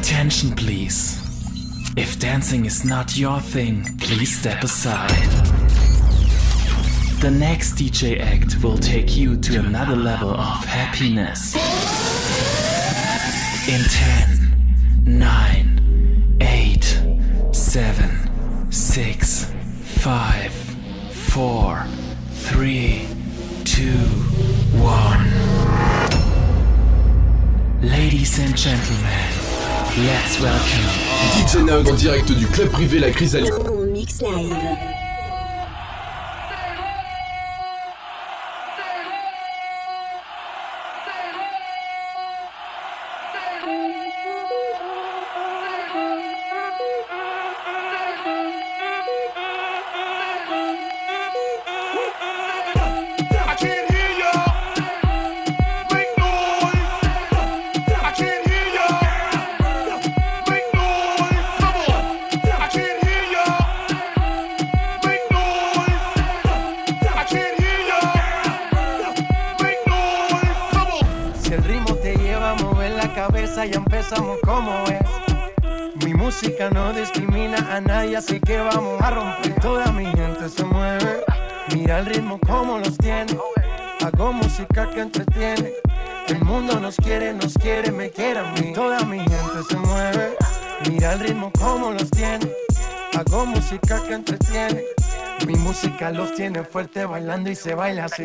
Attention, please. If dancing is not your thing, please step aside. The next DJ act will take you to another level of happiness. In 10, 9, 8, 7, 6, 5, 4, 3, 2, 1. Ladies and gentlemen, let's welcome DJ Nug en direct du club privé La Chrysalide. Mix live. Tiene fuerte bailando y se baila así.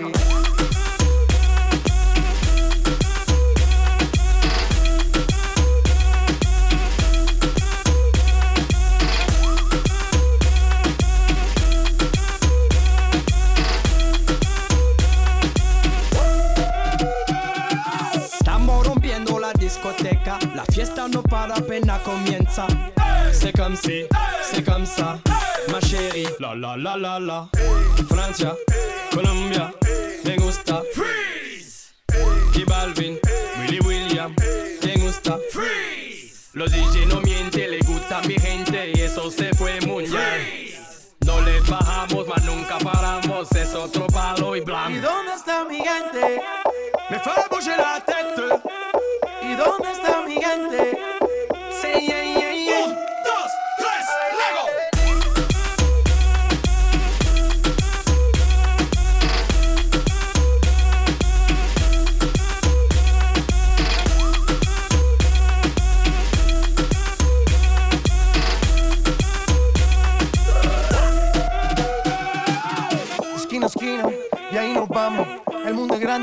Estamos rompiendo la discoteca, la fiesta no para apenas comienza. C'est comme La la la la. Francia, Colombia, me gusta. Freeze. Y Balvin, Willy William, me gusta. Freeze. Los DJ no mienten, le gusta a mi gente y eso se fue muy bien. No le bajamos, mas nunca paramos, es otro palo y ¿Y blanco. dónde está mi gente? Me fait bouger la tête. ¿Y dónde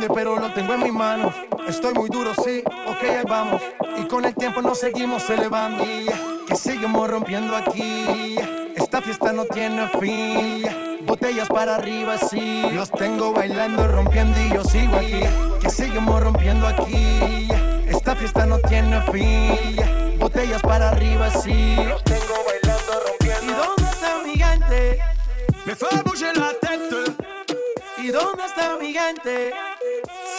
pero lo tengo en mis manos. Estoy muy duro, sí, ok, ahí vamos. Y con el tiempo nos seguimos elevando. Que seguimos rompiendo aquí. Esta fiesta no tiene fin. Botellas para arriba, sí. Los tengo bailando, rompiendo y yo sigo aquí. Que seguimos rompiendo aquí. Esta fiesta no tiene fin. Botellas para arriba, sí. Los tengo bailando, rompiendo. ¿Y dónde está mi gente? Me fait bouger la tête. ¿Y dónde está mi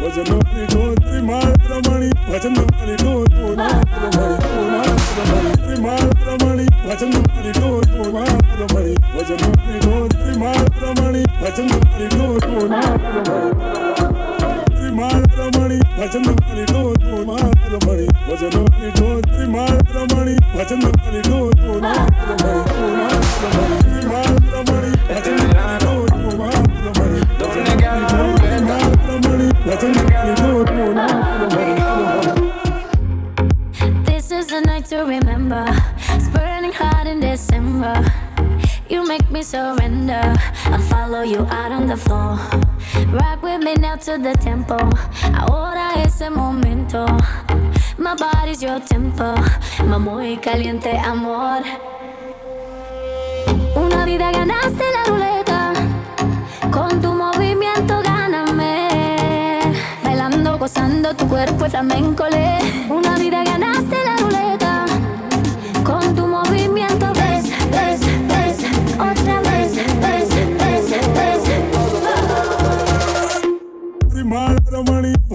Do, do, Malamani, This is a night to remember. It's burning hot in December. You make me surrender. I'll follow you out on the floor. Rock with me now to the tempo. Ahora es el momento. My body's your tempo. My muy caliente amor. Una vida ganaste la ruleta. Con tu cuerpo es flamenco. Una vida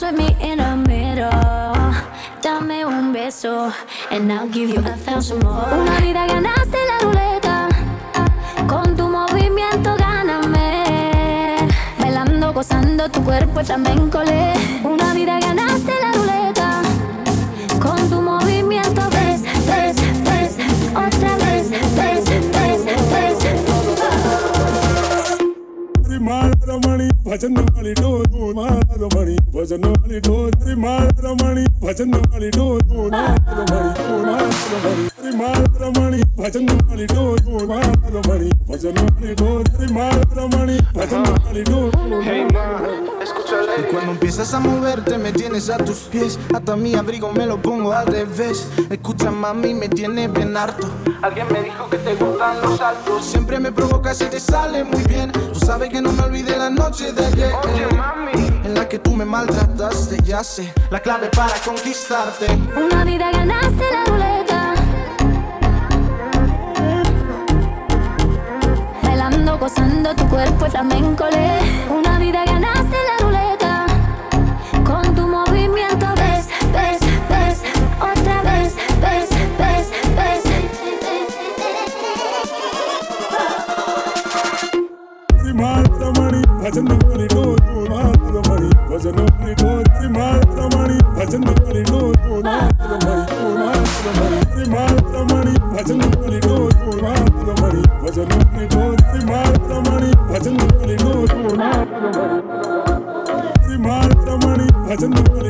dance with me in the middle. Dame un beso, and I'll give you a thousand more. Una vida ganaste la ruleta, con tu movimiento gáname. Bailando, gozando, tu cuerpo flamenco. le. Una vida ganaste la ruleta. Con tu movimiento ves, ves, ves, otra vez, ves, મારા રમણી ભજન વાળી ડોરો મારા રમણી ભજન વાળી ડોરો મારા રમણી ભજન વાળી ડોરો મારા રમણી મારા રમણી મારા રમણી ભજન વાળી ડોરો મારા રમણી ભજન વાળી ડોરો મારા રમણી ભજન વાળી ડોરો Hey, ma, let's go. Y cuando empiezas a moverte me tienes a tus pies. Hasta mi abrigo me lo pongo al revés. Escucha mami me tiene bien harto. Alguien me dijo que te gustan los altos Siempre me provocas y te sale muy bien. Tú sabes que no me olvidé la noche de ayer. En la que tú me maltrataste Ya sé. La clave para conquistarte. Una vida ganaste la ruleta. Bailando, gozando, tu cuerpo es flamenco. le. Una भजन करी दो दो नाथ रमणी भजन करी दो त्रिमात रमणी भजन करी दो दो नाथ रमणी दो नाथ रमणी त्रिमात रमणी भजन करी दो दो नाथ रमणी भजन करी दो त्रिमात रमणी भजन करी दो दो नाथ रमणी त्रिमात रमणी भजन करी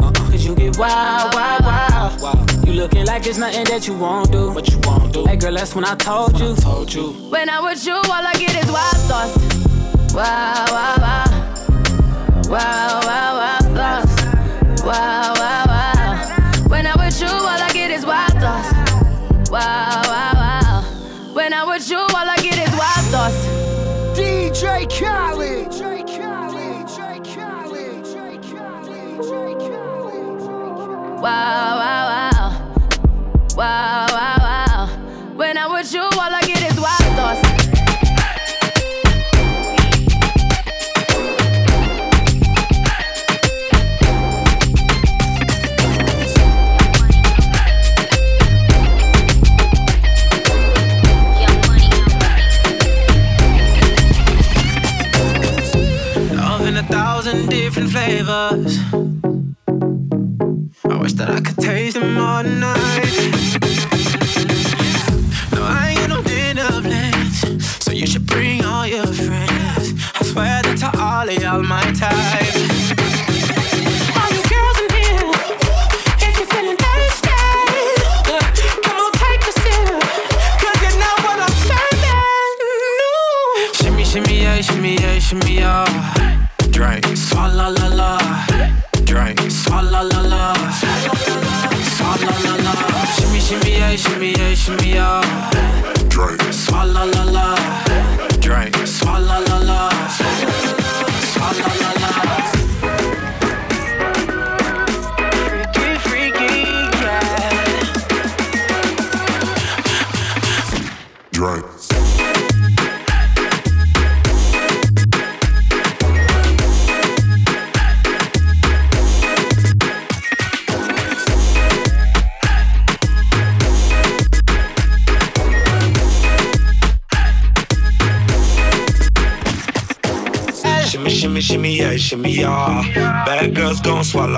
Cause you get wild, wild, wild. You looking like it's nothing that you won't do. What you won't do. Hey girl, that's when I told you. told you. When I'm with you, all I get is wild thoughts. Wow, wow, wow. Wow, wow, wow, thoughts.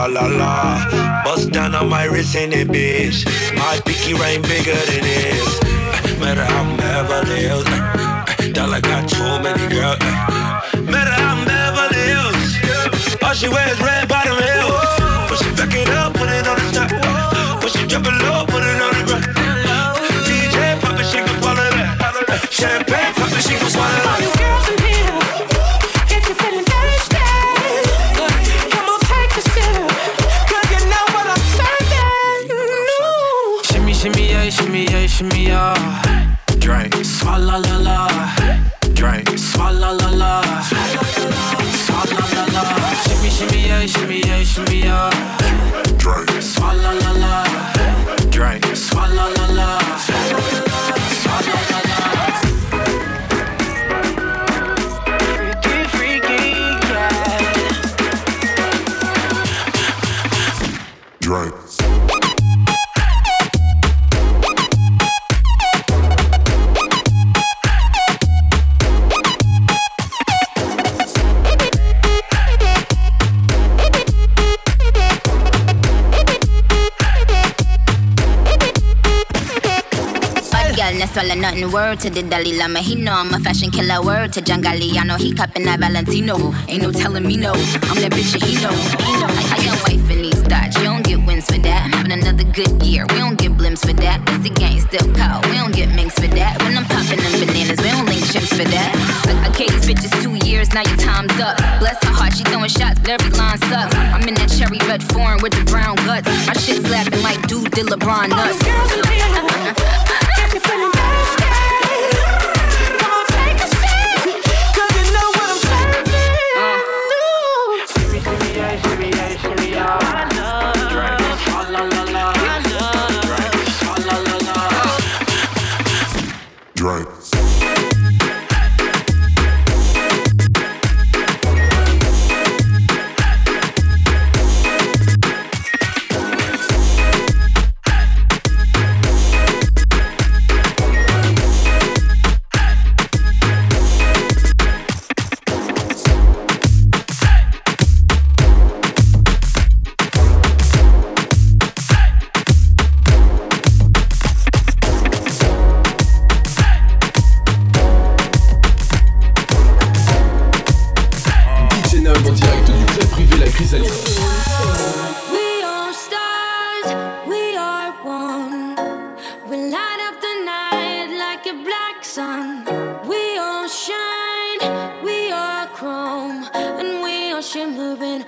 Swallow la la. Bust down on my wrist in it, bitch. My pinky ring bigger than nothing. Word to the Dalai Lama. He know I'm a fashion killer. Word to John Galliano. He cupping that Valentino. Ain't no telling me no. I'm that bitch and he know. I, I got wife in these thoughts. You don't get wins for that. I'm having another good year. We don't get blimps for that. It's the gang still cold. We don't get minks for that. When I'm popping them bananas, we don't link chimps for that. I, I gave these bitches two years. Now your time's up. Bless her heart. She throwing shots, but every line sucks. I'm in that cherry red foreign with the brown guts. My shit slapping like dude did LeBron nuts. Drink. black sun. We all shine, we are chrome, and we are shimmering.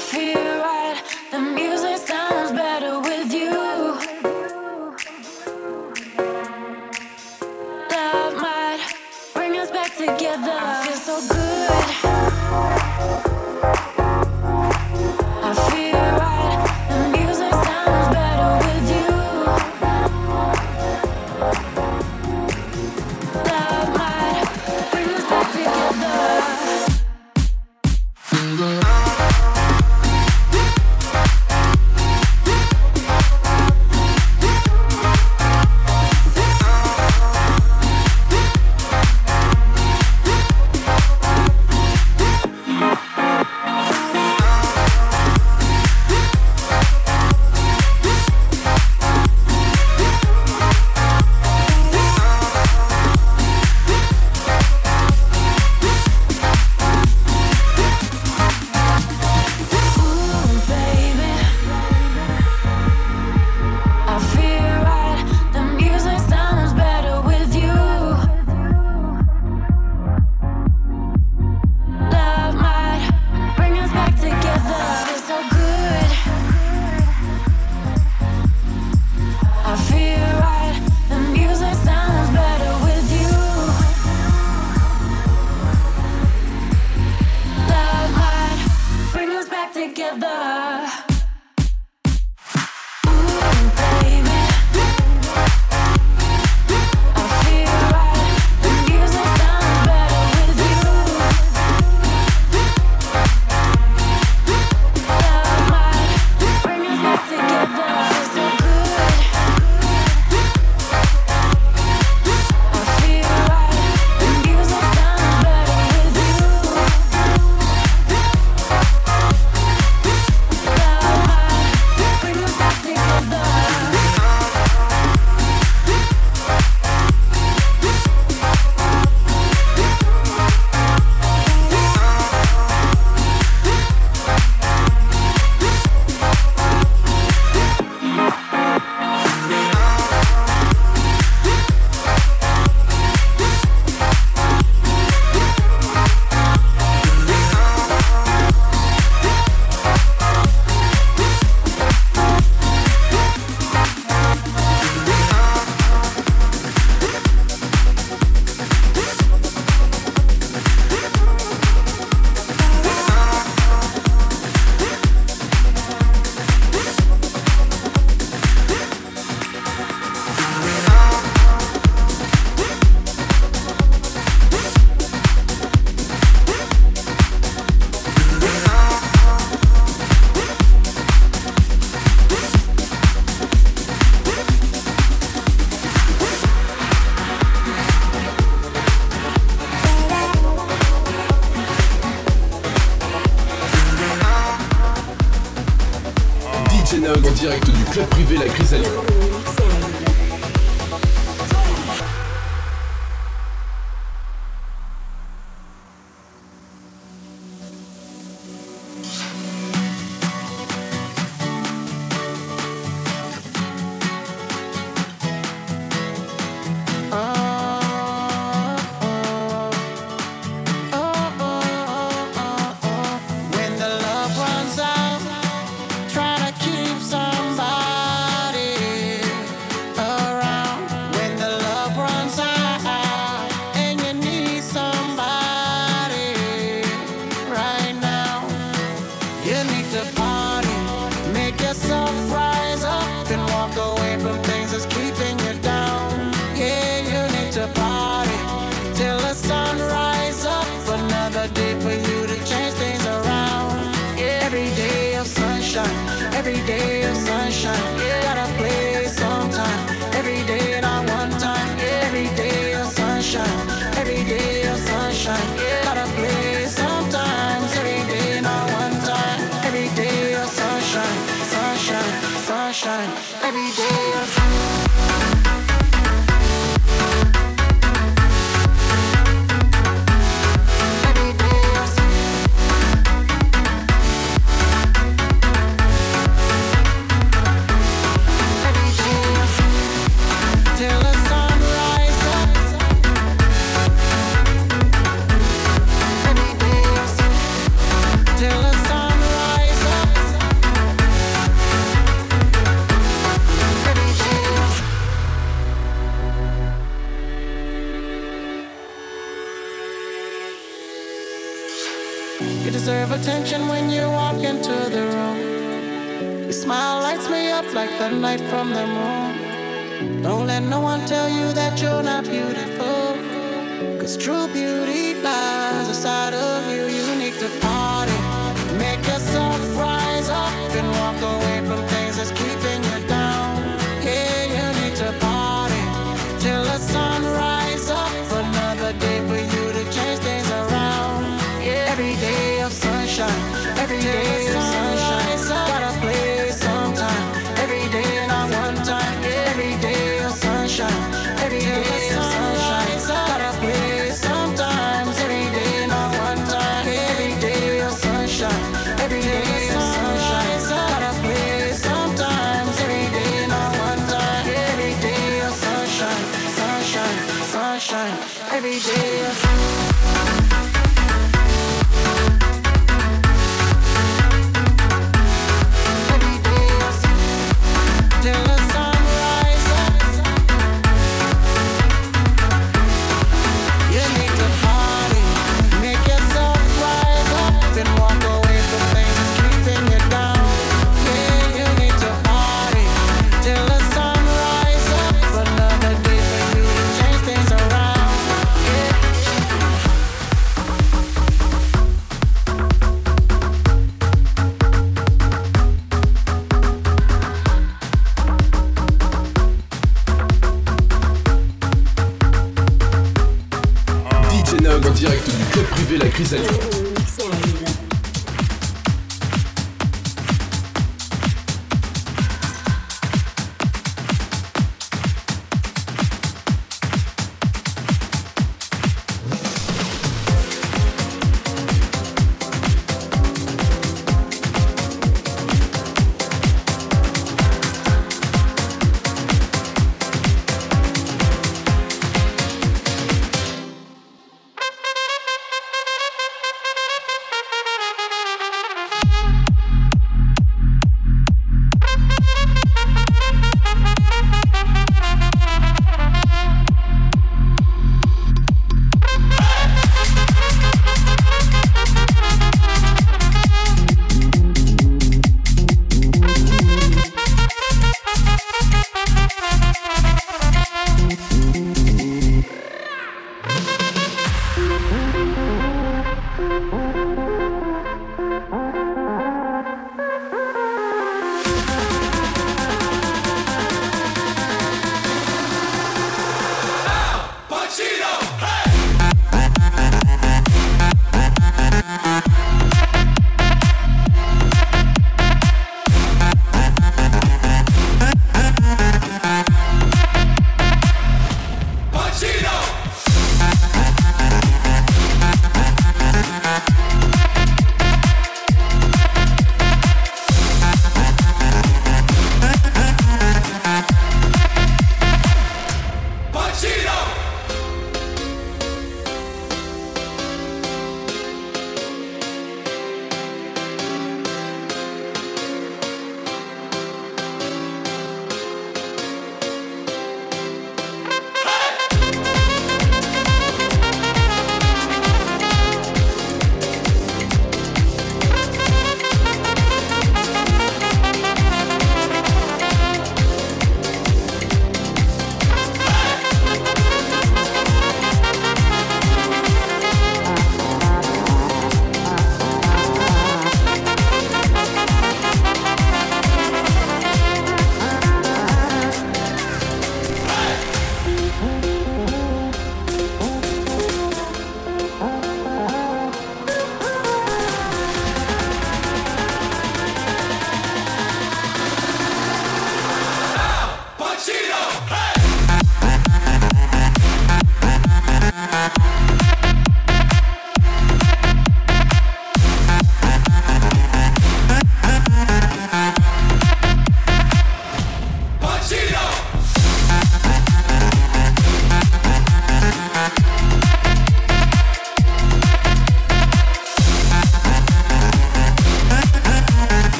I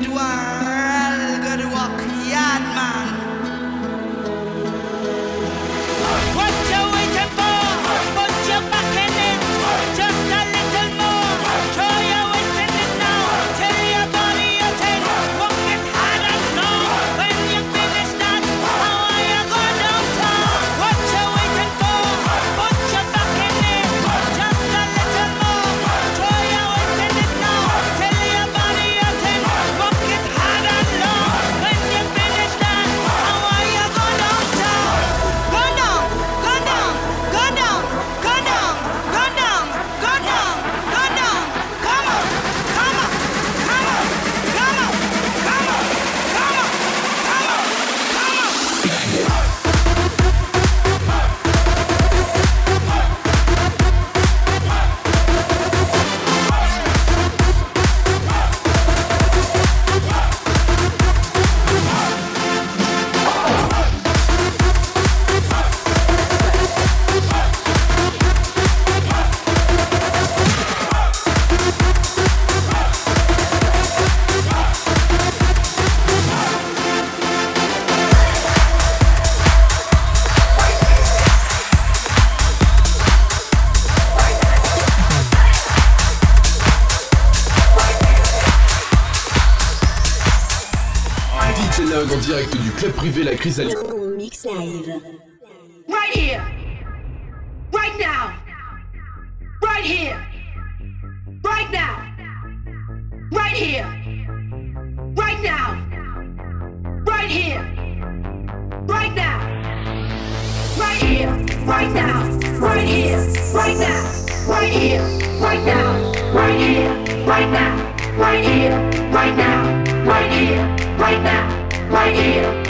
do I? la chrysalide. Right here. Right now. Right here. Right now. Right here. Right now. Right here. Right now. Right here. Right now. Right here. Right now. Right here. Right now. Right here. Right now. Right here. Right now. Right here. Right now. Right here.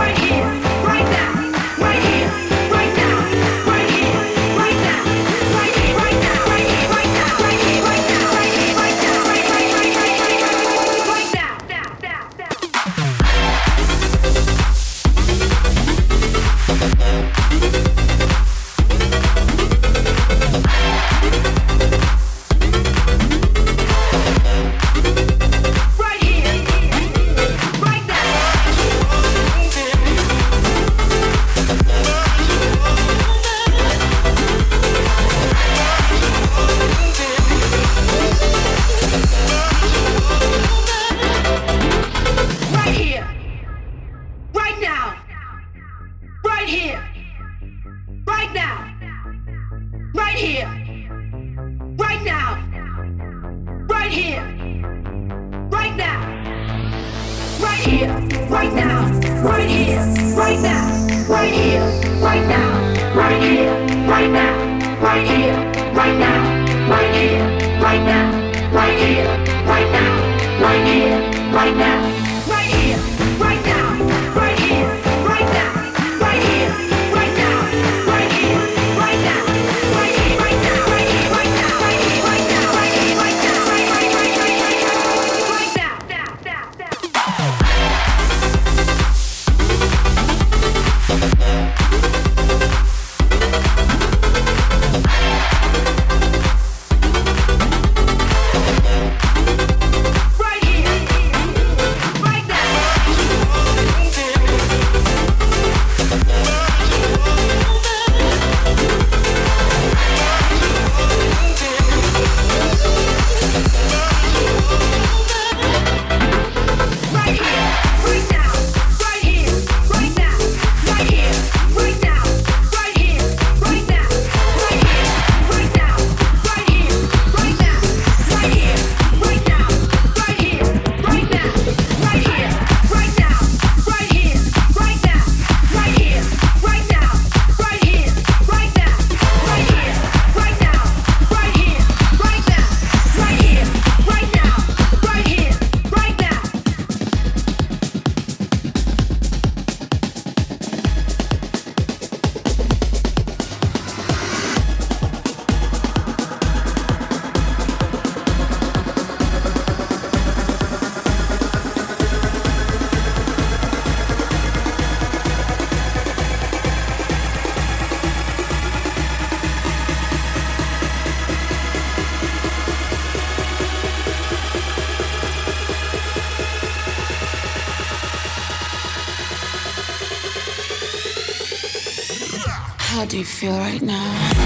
do you feel right now?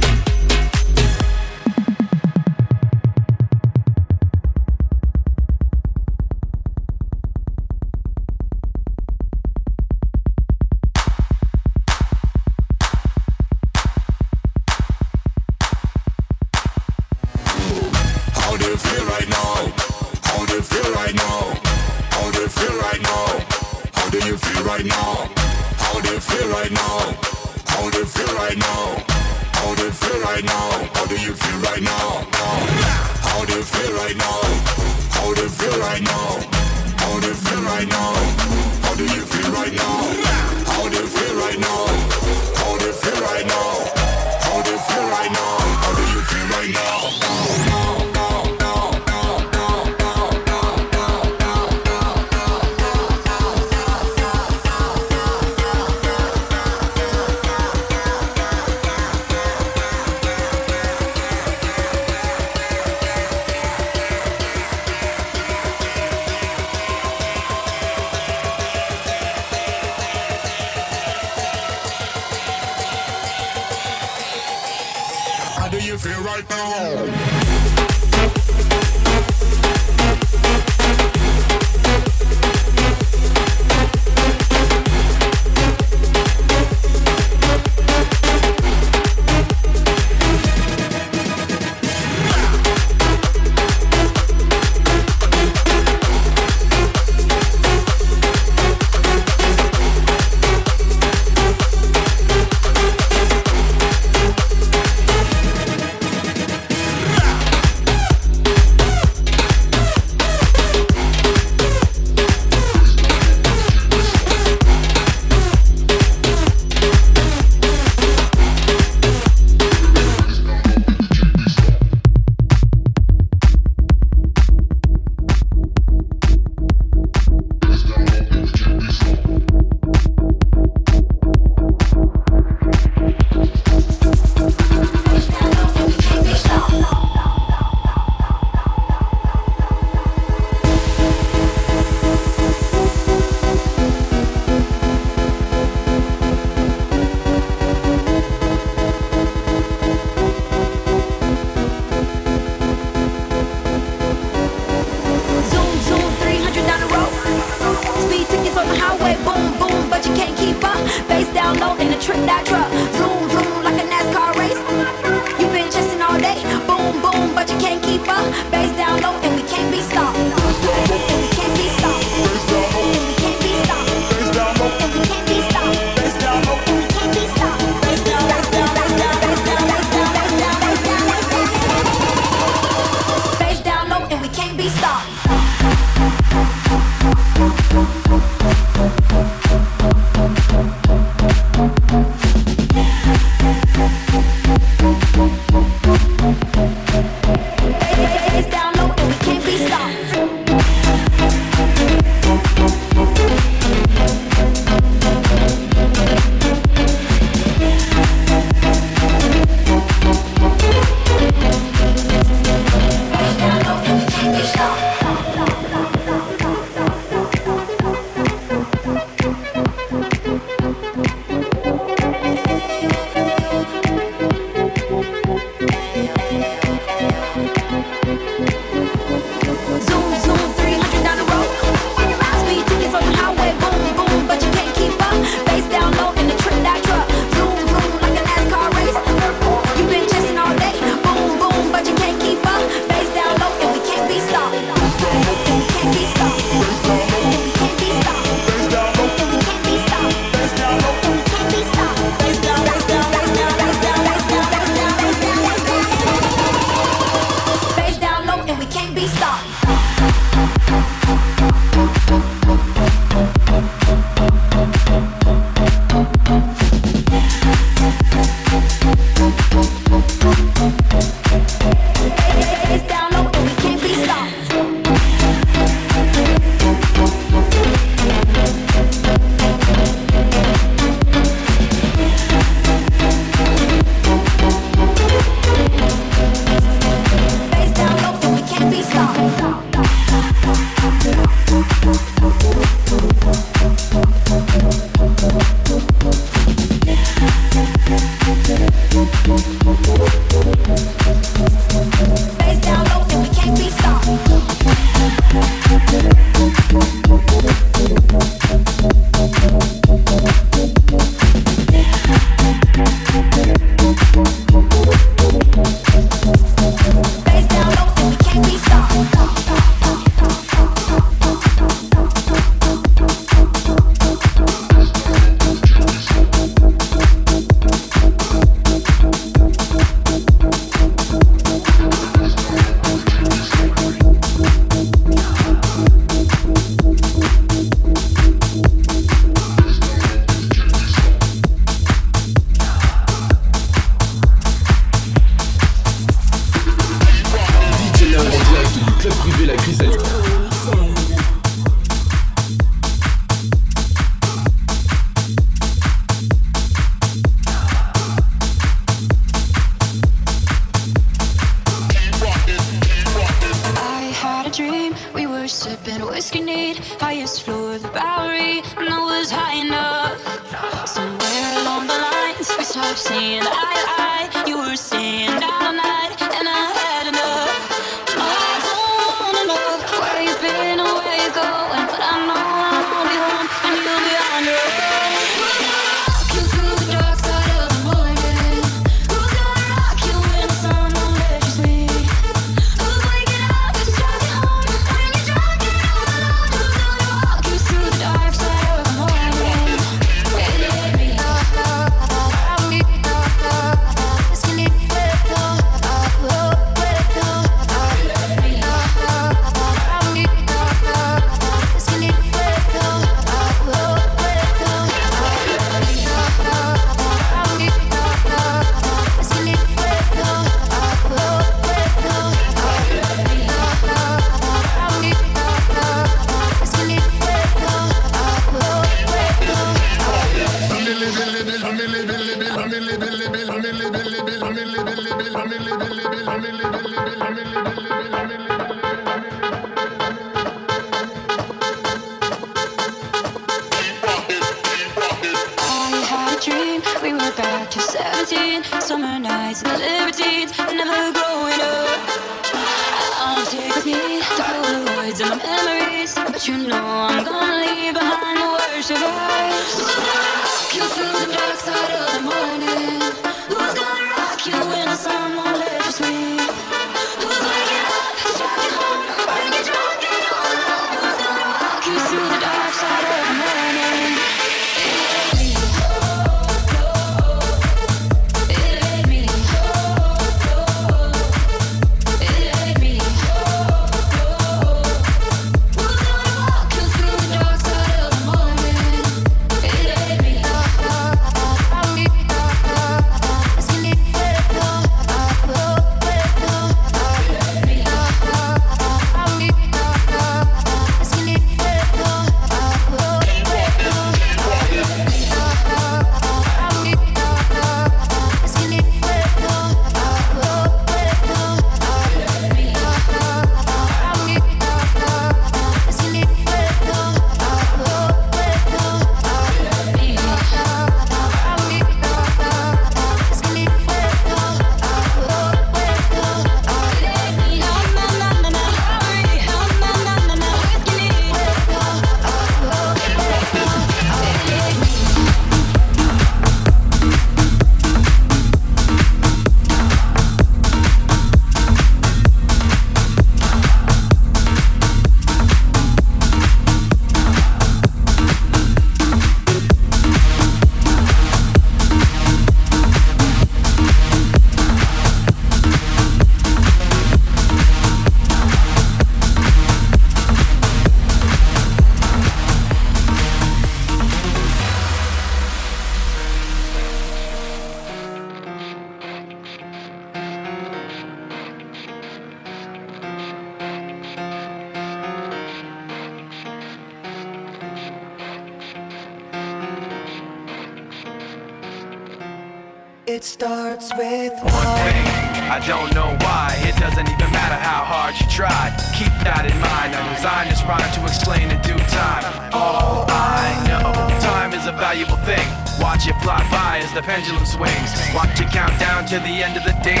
to the end of the day.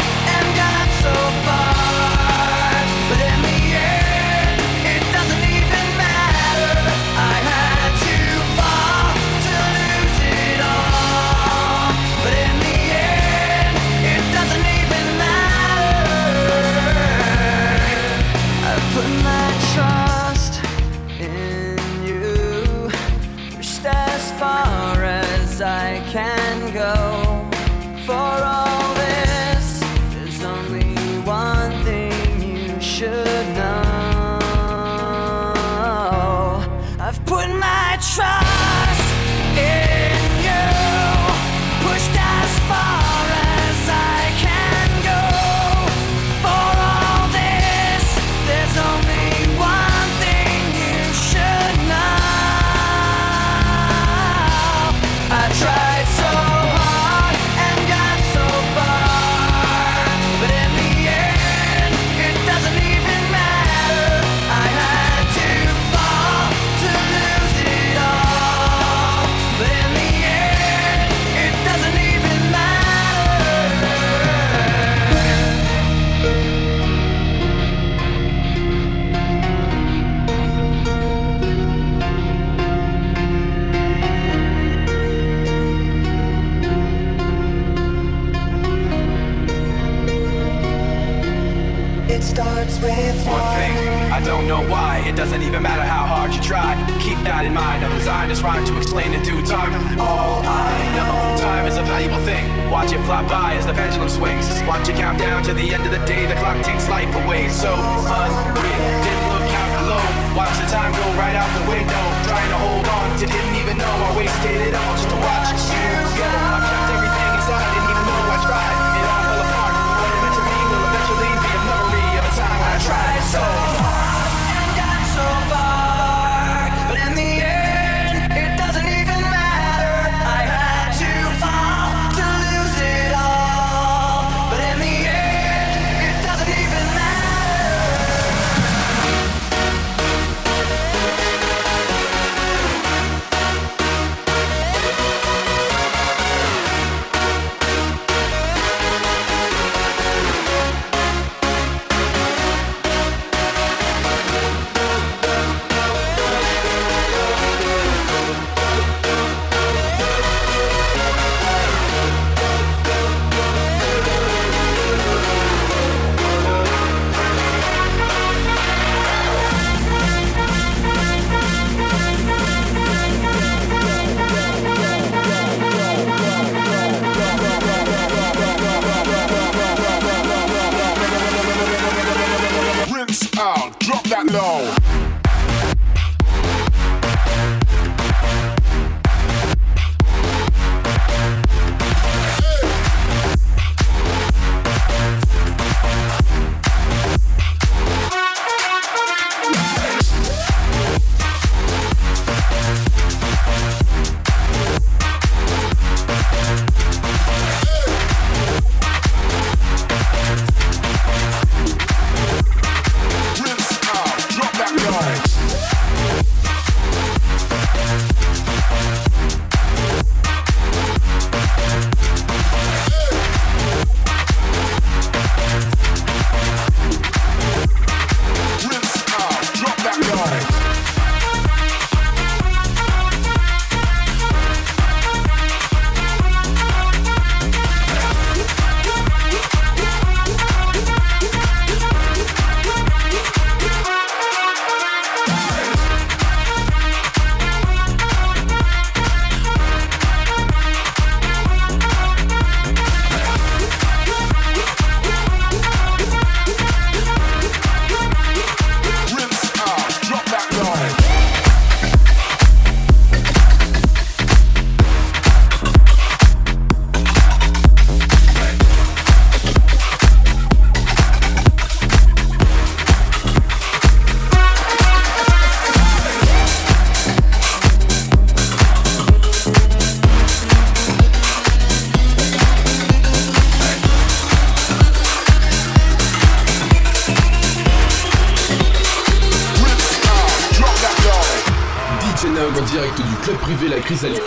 Jenag en direct du club privé La Chrysalide.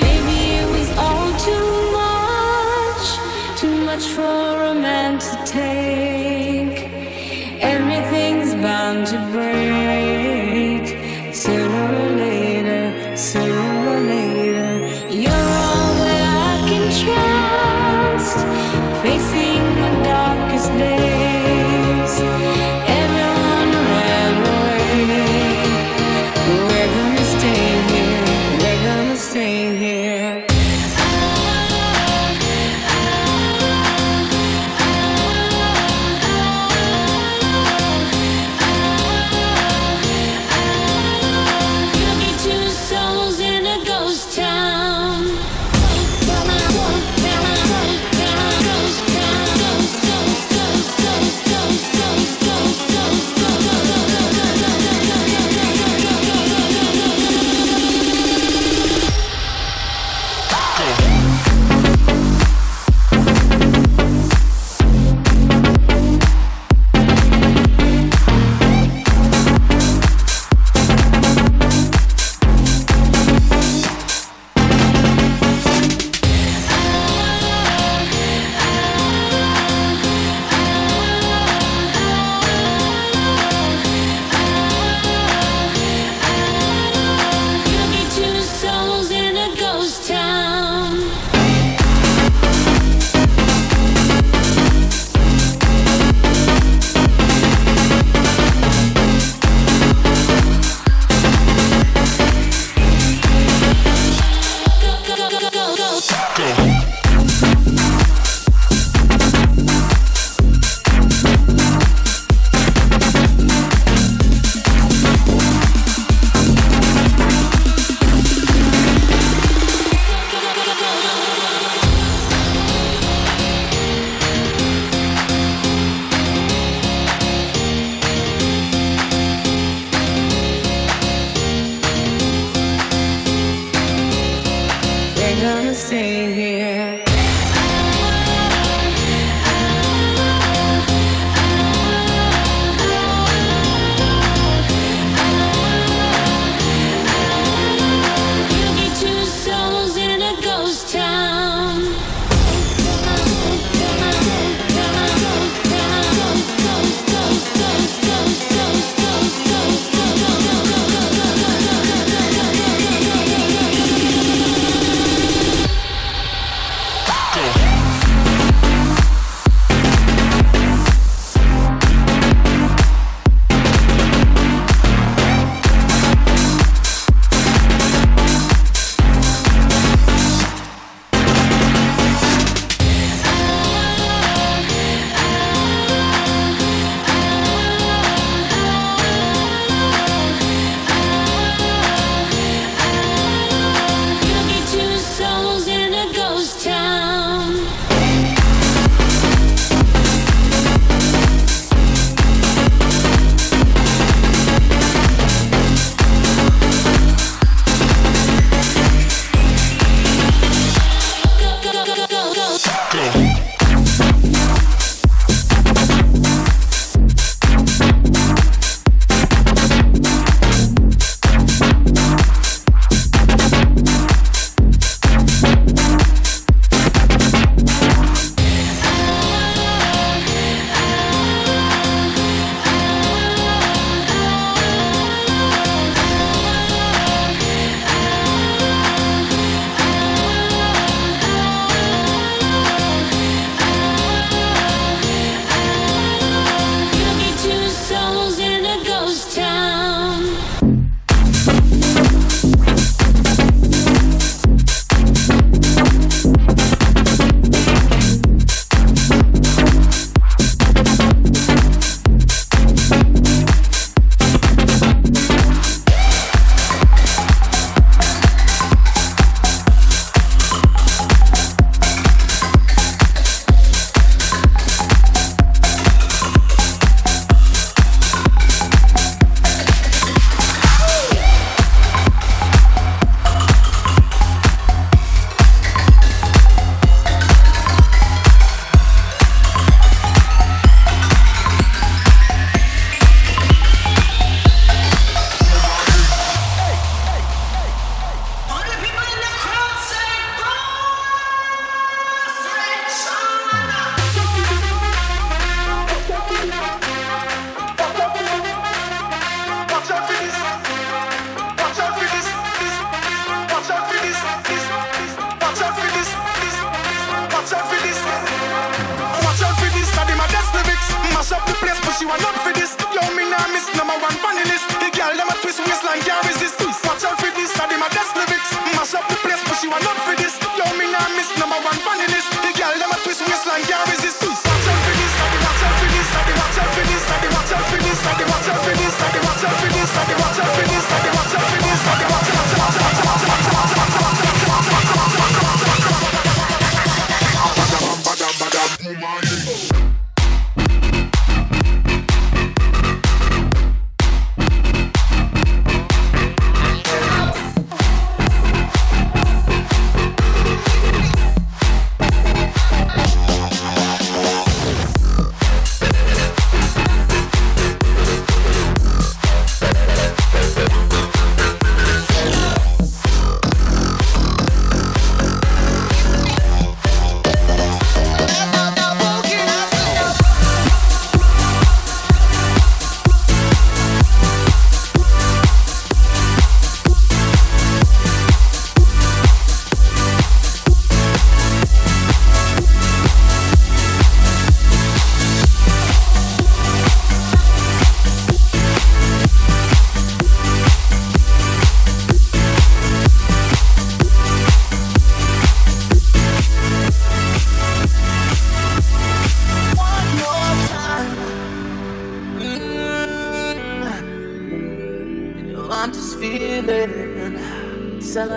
Maybe it was all too much, too much for a man to take. Everything's bound to break.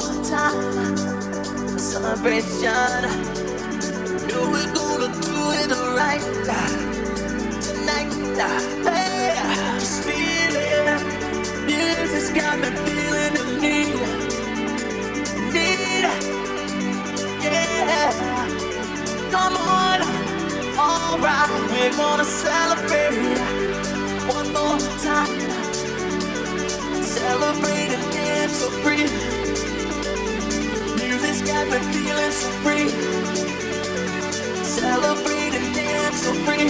Time. Celebration. No, we're gonna do it right tonight. Hey, just feel it. Music's got me feeling the need. Need. Yeah. Come on. Alright, we're gonna celebrate one more time. Celebrate and so free. Got me feeling so free. And dance so free.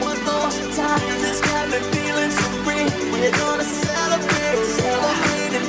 One more time. Music's got me feeling so free. We're gonna celebrate, celebrate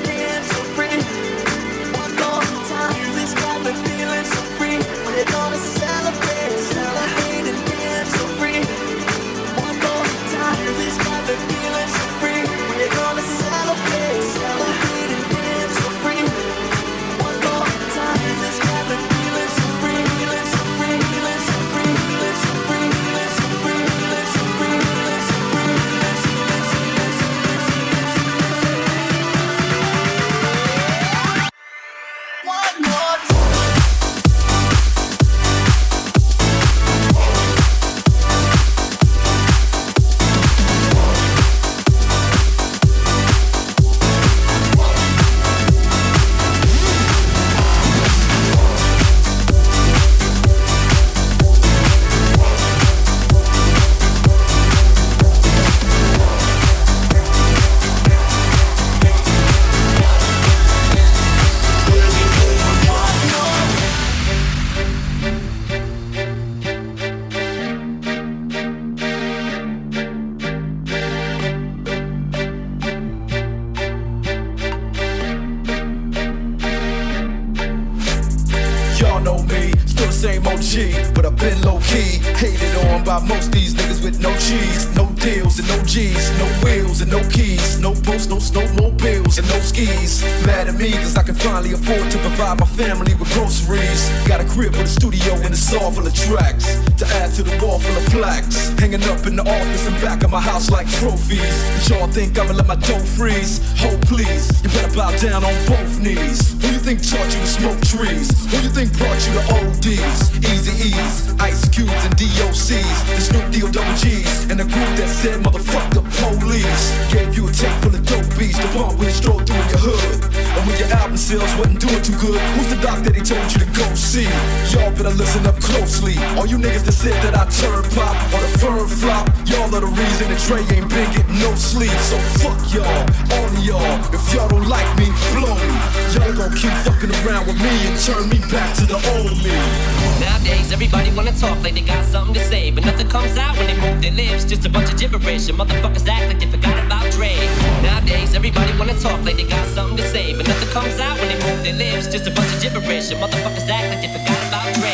keys, no post, no snow, no bills and no skis. Mad at me cause I can finally afford to provide my family with groceries. Got a crib with a studio and a saw full of tracks to add to the wall full of plaques. Hanging up in the office and back of my house like trophies. But y'all think I'ma let my dough freeze? Hold please, you better bow down on both knees. Who you think taught you to smoke trees? Who you think brought you to ODs? Easy E's, Ice Cubes and DOCs, the Snoop D O double G's, and the group that said motherfuck the police. Gave you a tape full of dope beats bump when you stroll through your hood. And when your album sales wasn't doing too good. Who's the doc that he told you to go see? Y'all better listen up closely. All you niggas that said that I turn pop or the firm flop, y'all are the reason that Trey ain't been getting no sleep. So fuck y'all, all y'all. If y'all don't like me, blow me. Y'all gon' keep fucking around with me and turn me back to the old me. Nowadays, everybody wanna talk like they got something to say, but nothing comes out when they move their lips. Just a bunch of gibberish, and motherfuckers act like they forgot about. Nowadays, everybody wanna talk like they got something to say, but nothing comes out when they move their lips. Just a bunch of gibberish, and motherfuckers act like they forgot about Dre.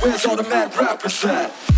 Where's all the mad rappers at?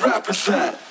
rap, rap,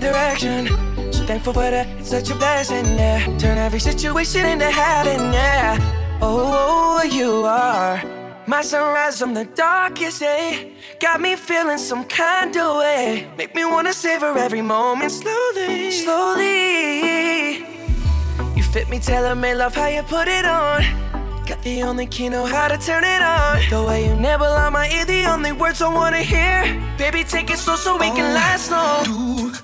my direction. So thankful for that, it's such a blessing, yeah. Turn every situation into heaven, yeah. Oh, you are my sunrise on the darkest day. Got me feeling some kind of way. Make me wanna savor every moment slowly, slowly. You fit me tailor-made love, how you put it on. Got the only key, know how to turn it on. The way you nibble on my ear, the only words I wanna hear. Baby, take it slow so we can oh, last long.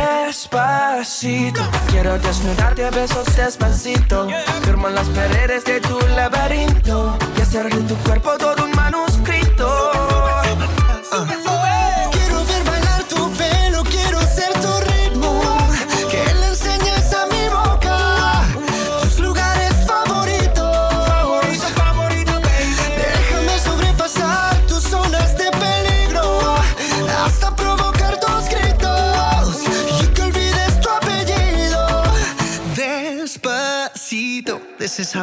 Despacito, quiero desnudarte a besos despacito. Firmo las paredes de tu laberinto. Y hacer de tu cuerpo todo un manuscrito. Quiero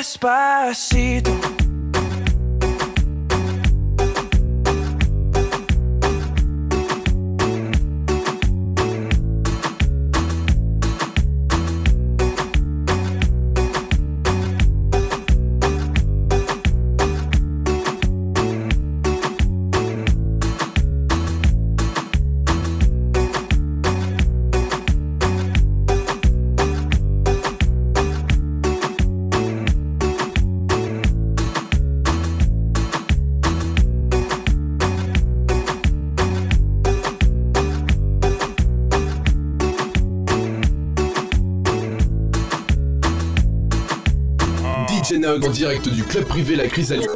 Despacito. En direct du club privé La Chrysalide.